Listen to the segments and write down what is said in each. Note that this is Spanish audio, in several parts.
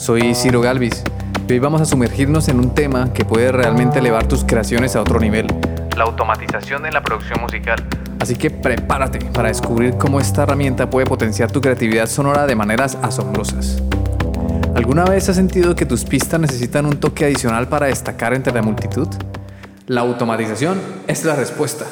soy Ciro Galvis y hoy vamos a sumergirnos en un tema que puede realmente elevar tus creaciones a otro nivel, la automatización en la producción musical. Así que prepárate para descubrir cómo esta herramienta puede potenciar tu creatividad sonora de maneras asombrosas. ¿Alguna vez has sentido que tus pistas necesitan un toque adicional para destacar entre la multitud? La automatización es la respuesta.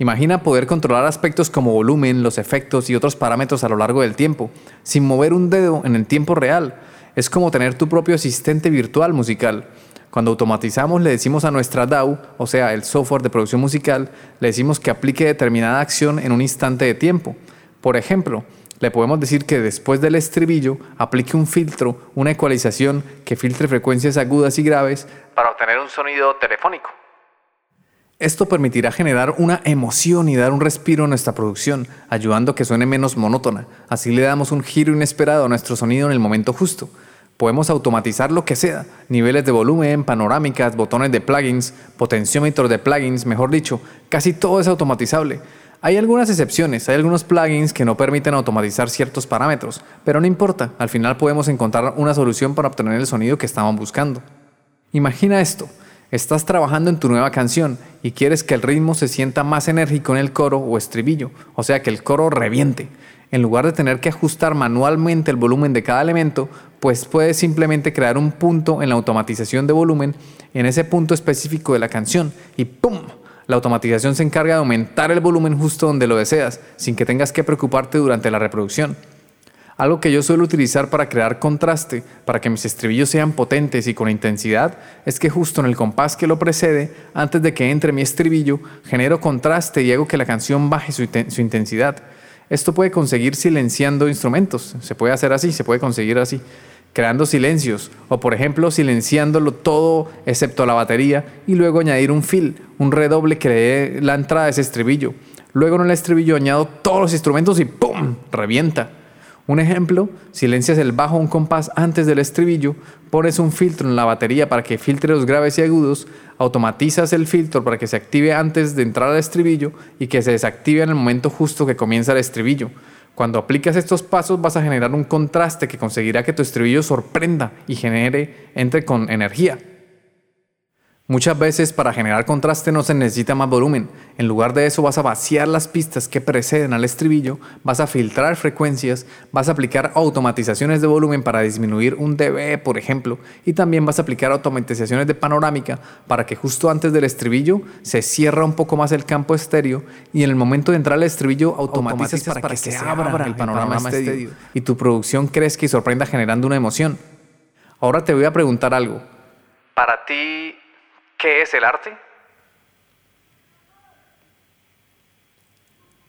Imagina poder controlar aspectos como volumen, los efectos y otros parámetros a lo largo del tiempo, sin mover un dedo en el tiempo real es como tener tu propio asistente virtual musical. Cuando automatizamos le decimos a nuestra DAW, o sea, el software de producción musical, le decimos que aplique determinada acción en un instante de tiempo. Por ejemplo, le podemos decir que después del estribillo aplique un filtro, una ecualización que filtre frecuencias agudas y graves para obtener un sonido telefónico. Esto permitirá generar una emoción y dar un respiro a nuestra producción, ayudando a que suene menos monótona. Así le damos un giro inesperado a nuestro sonido en el momento justo. Podemos automatizar lo que sea, niveles de volumen, panorámicas, botones de plugins, potenciómetros de plugins, mejor dicho, casi todo es automatizable. Hay algunas excepciones, hay algunos plugins que no permiten automatizar ciertos parámetros, pero no importa, al final podemos encontrar una solución para obtener el sonido que estamos buscando. Imagina esto, Estás trabajando en tu nueva canción y quieres que el ritmo se sienta más enérgico en el coro o estribillo, o sea que el coro reviente. En lugar de tener que ajustar manualmente el volumen de cada elemento, pues puedes simplemente crear un punto en la automatización de volumen en ese punto específico de la canción y ¡pum! La automatización se encarga de aumentar el volumen justo donde lo deseas, sin que tengas que preocuparte durante la reproducción. Algo que yo suelo utilizar para crear contraste, para que mis estribillos sean potentes y con intensidad, es que justo en el compás que lo precede, antes de que entre mi estribillo, genero contraste y hago que la canción baje su, intensidad. Esto puede conseguir silenciando instrumentos, se puede hacer así, se puede conseguir así, creando silencios, o por ejemplo silenciándolo todo excepto la batería y luego añadir un fill, un redoble que le dé la entrada a ese estribillo. Luego en el estribillo añado todos los instrumentos y ¡pum! revienta. Un ejemplo, silencias el bajo un compás antes del estribillo, pones un filtro en la batería para que filtre los graves y agudos, automatizas el filtro para que se active antes de entrar al estribillo y que se desactive en el momento justo que comienza el estribillo. Cuando aplicas estos pasos vas a generar un contraste que conseguirá que tu estribillo sorprenda y genere, entre con energía. Muchas veces para generar contraste no se necesita más volumen. En lugar de eso vas a vaciar las pistas que preceden al estribillo, vas a filtrar frecuencias, vas a aplicar automatizaciones de volumen para disminuir un dB, por ejemplo, y también vas a aplicar automatizaciones de panorámica para que justo antes del estribillo se cierra un poco más el campo estéreo y en el momento de entrar al estribillo automatizas para, que, se abra el panorama, estéreo y tu producción crezca y sorprenda generando una emoción. Ahora te voy a preguntar algo. Para ti, ¿Qué es el arte?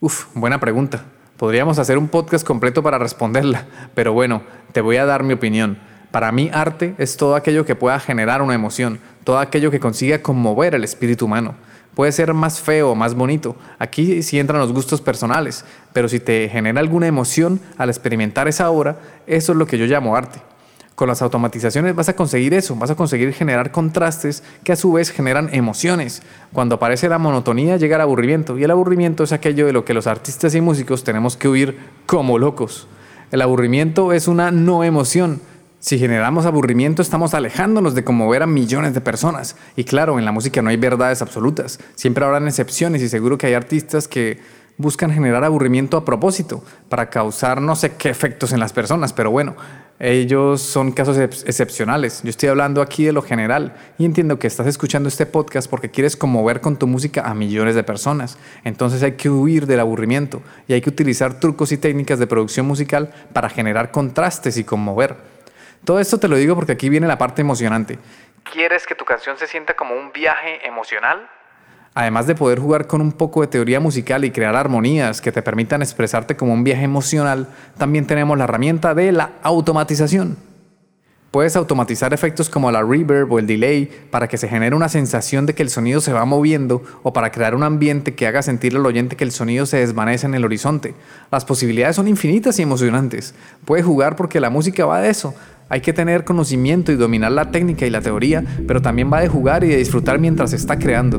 Uf, buena pregunta. Podríamos hacer un podcast completo para responderla, pero bueno, te voy a dar mi opinión. Para mí arte es todo aquello que pueda generar una emoción, todo aquello que consiga conmover el espíritu humano. Puede ser más feo o más bonito, aquí sí entran los gustos personales, pero si te genera alguna emoción al experimentar esa obra, eso es lo que yo llamo arte. Con las automatizaciones vas a conseguir eso, vas a conseguir generar contrastes que a su vez generan emociones. Cuando aparece la monotonía llega el aburrimiento y el aburrimiento es aquello de lo que los artistas y músicos tenemos que huir como locos. El aburrimiento es una no emoción. Si generamos aburrimiento estamos alejándonos de conmover a millones de personas. Y claro, en la música no hay verdades absolutas. Siempre habrán excepciones y seguro que hay artistas que buscan generar aburrimiento a propósito para causar no sé qué efectos en las personas. Pero bueno, ellos son casos excepcionales. Yo estoy hablando aquí de lo general y entiendo que estás escuchando este podcast porque quieres conmover con tu música a millones de personas. Entonces hay que huir del aburrimiento y hay que utilizar trucos y técnicas de producción musical para generar contrastes y conmover. Todo esto te lo digo porque aquí viene la parte emocionante. ¿Quieres que tu canción se sienta como un viaje emocional? Además de poder jugar con un poco de teoría musical y crear armonías que te permitan expresarte como un viaje emocional, también tenemos la herramienta de la automatización. Puedes automatizar efectos como la reverb o el delay para que se genere una sensación de que el sonido se va moviendo o para crear un ambiente que haga sentir al oyente que el sonido se desvanece en el horizonte. Las posibilidades son infinitas y emocionantes. Puedes jugar porque la música va de eso. Hay que tener conocimiento y dominar la técnica y la teoría, pero también va de jugar y de disfrutar mientras se está creando.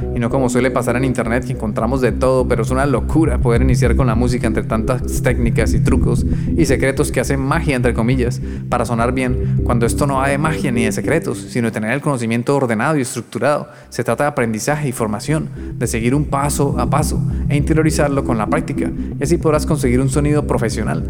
y no como suele pasar en internet que encontramos de todo, pero es una locura poder iniciar con la música entre tantas técnicas y trucos y secretos que hacen magia entre comillas para sonar bien, cuando esto no va de magia ni de secretos, sino de tener el conocimiento ordenado y estructurado. Se trata de aprendizaje y formación, de seguir un paso a paso e interiorizarlo con la práctica, y así podrás conseguir un sonido profesional.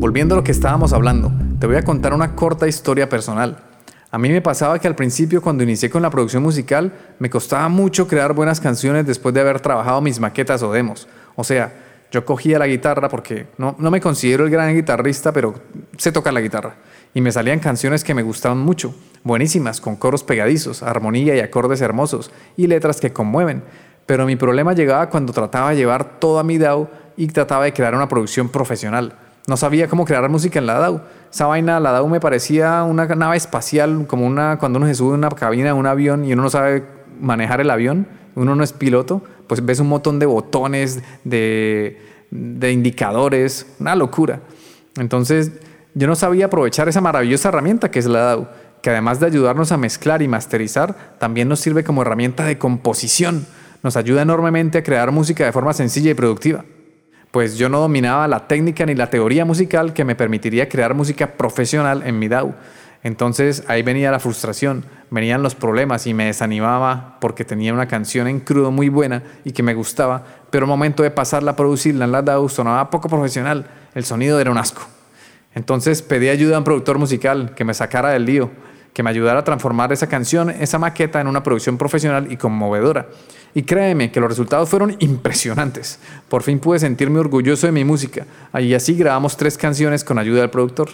Volviendo a lo que estábamos hablando, te voy a contar una corta historia personal. A mí me pasaba que al principio cuando inicié con la producción musical me costaba mucho crear buenas canciones después de haber trabajado mis maquetas o demos. O sea, yo cogía la guitarra porque no, no me considero el gran guitarrista, pero sé tocar la guitarra. Y me salían canciones que me gustaban mucho, buenísimas, con coros pegadizos, armonía y acordes hermosos, y letras que conmueven. Pero mi problema llegaba cuando trataba de llevar todo a mi DAW y trataba de crear una producción profesional. No sabía cómo crear música en la DAW. Esa vaina, la DAW me parecía una nave espacial, como una cuando uno se sube en una cabina de un avión y uno no sabe manejar el avión, uno no es piloto, pues ves un montón de botones, de, de indicadores, una locura. Entonces, yo no sabía aprovechar esa maravillosa herramienta que es la DAW, que además de ayudarnos a mezclar y masterizar, también nos sirve como herramienta de composición. Nos ayuda enormemente a crear música de forma sencilla y productiva pues yo no dominaba la técnica ni la teoría musical que me permitiría crear música profesional en mi DAW. Entonces ahí venía la frustración, venían los problemas y me desanimaba porque tenía una canción en crudo muy buena y que me gustaba, pero al momento de pasarla a producirla en la DAW sonaba poco profesional, el sonido era un asco. Entonces pedí ayuda a un productor musical que me sacara del lío, que me ayudara a transformar esa canción, esa maqueta en una producción profesional y conmovedora. Y créeme que los resultados fueron impresionantes. Por fin pude sentirme orgulloso de mi música. Y así grabamos tres canciones con ayuda del productor.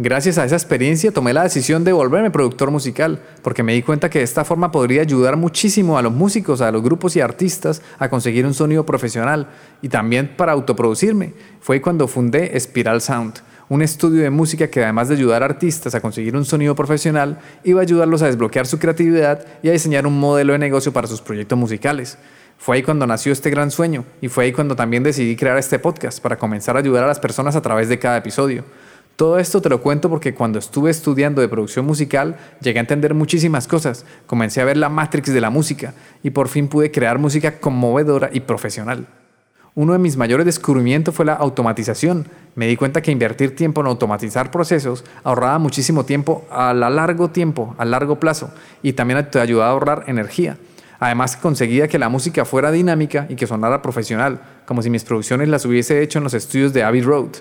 Gracias a esa experiencia tomé la decisión de volverme productor musical, porque me di cuenta que de esta forma podría ayudar muchísimo a los músicos, a los grupos y artistas a conseguir un sonido profesional y también para autoproducirme. Fue cuando fundé Spiral Sound, un estudio de música que además de ayudar a artistas a conseguir un sonido profesional, iba a ayudarlos a desbloquear su creatividad y a diseñar un modelo de negocio para sus proyectos musicales. Fue ahí cuando nació este gran sueño y fue ahí cuando también decidí crear este podcast para comenzar a ayudar a las personas a través de cada episodio. Todo esto te lo cuento porque cuando estuve estudiando de producción musical llegué a entender muchísimas cosas, comencé a ver la matrix de la música y por fin pude crear música conmovedora y profesional. Uno de mis mayores descubrimientos fue la automatización. Me di cuenta que invertir tiempo en automatizar procesos ahorraba muchísimo tiempo a largo tiempo, a largo plazo, y también te ayudaba a ahorrar energía. Además conseguía que la música fuera dinámica y que sonara profesional, como si mis producciones las hubiese hecho en los estudios de Abbey Road.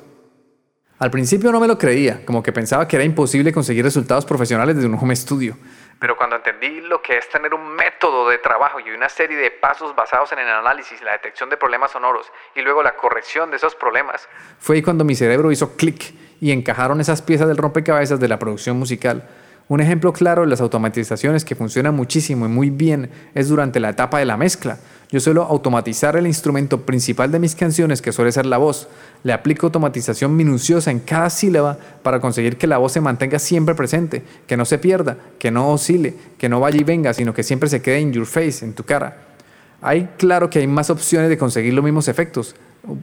Al principio no me lo creía, como que pensaba que era imposible conseguir resultados profesionales desde un home studio. Pero cuando entendí lo que es tener un método de trabajo y una serie de pasos basados en el análisis, la detección de problemas sonoros y luego la corrección de esos problemas, fue ahí cuando mi cerebro hizo clic y encajaron esas piezas del rompecabezas de la producción musical. Un ejemplo claro de las automatizaciones que funcionan muchísimo y muy bien es durante la etapa de la mezcla. Yo suelo automatizar el instrumento principal de mis canciones, que suele ser la voz. Le aplico automatización minuciosa en cada sílaba para conseguir que la voz se mantenga siempre presente, que no se pierda, que no oscile, que no vaya y venga, sino que siempre se quede en your face, en tu cara. Hay claro que hay más opciones de conseguir los mismos efectos.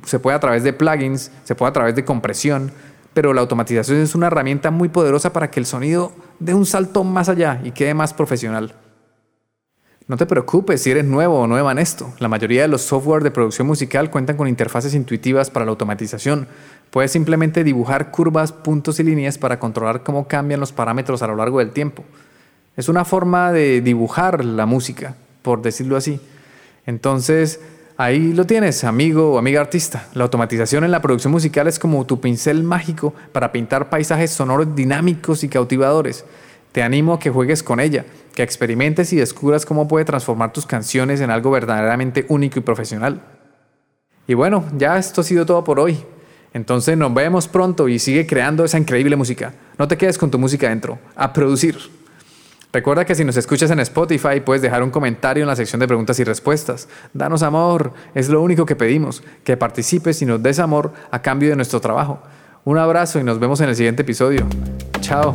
Se puede a través de plugins, se puede a través de compresión, pero la automatización es una herramienta muy poderosa para que el sonido dé un salto más allá y quede más profesional. No te preocupes si eres nuevo o nueva en esto. La mayoría de los software de producción musical cuentan con interfaces intuitivas para la automatización. Puedes simplemente dibujar curvas, puntos y líneas para controlar cómo cambian los parámetros a lo largo del tiempo. Es una forma de dibujar la música, por decirlo así. Entonces, Ahí lo tienes, amigo o amiga artista. La automatización en la producción musical es como tu pincel mágico para pintar paisajes sonoros dinámicos y cautivadores. Te animo a que juegues con ella, que experimentes y descubras cómo puede transformar tus canciones en algo verdaderamente único y profesional. Y bueno, ya esto ha sido todo por hoy. Entonces nos vemos pronto y sigue creando esa increíble música. No te quedes con tu música dentro, a producir. Recuerda que si nos escuchas en Spotify puedes dejar un comentario en la sección de preguntas y respuestas. Danos amor, es lo único que pedimos, que participes y nos des amor a cambio de nuestro trabajo. Un abrazo y nos vemos en el siguiente episodio. Chao.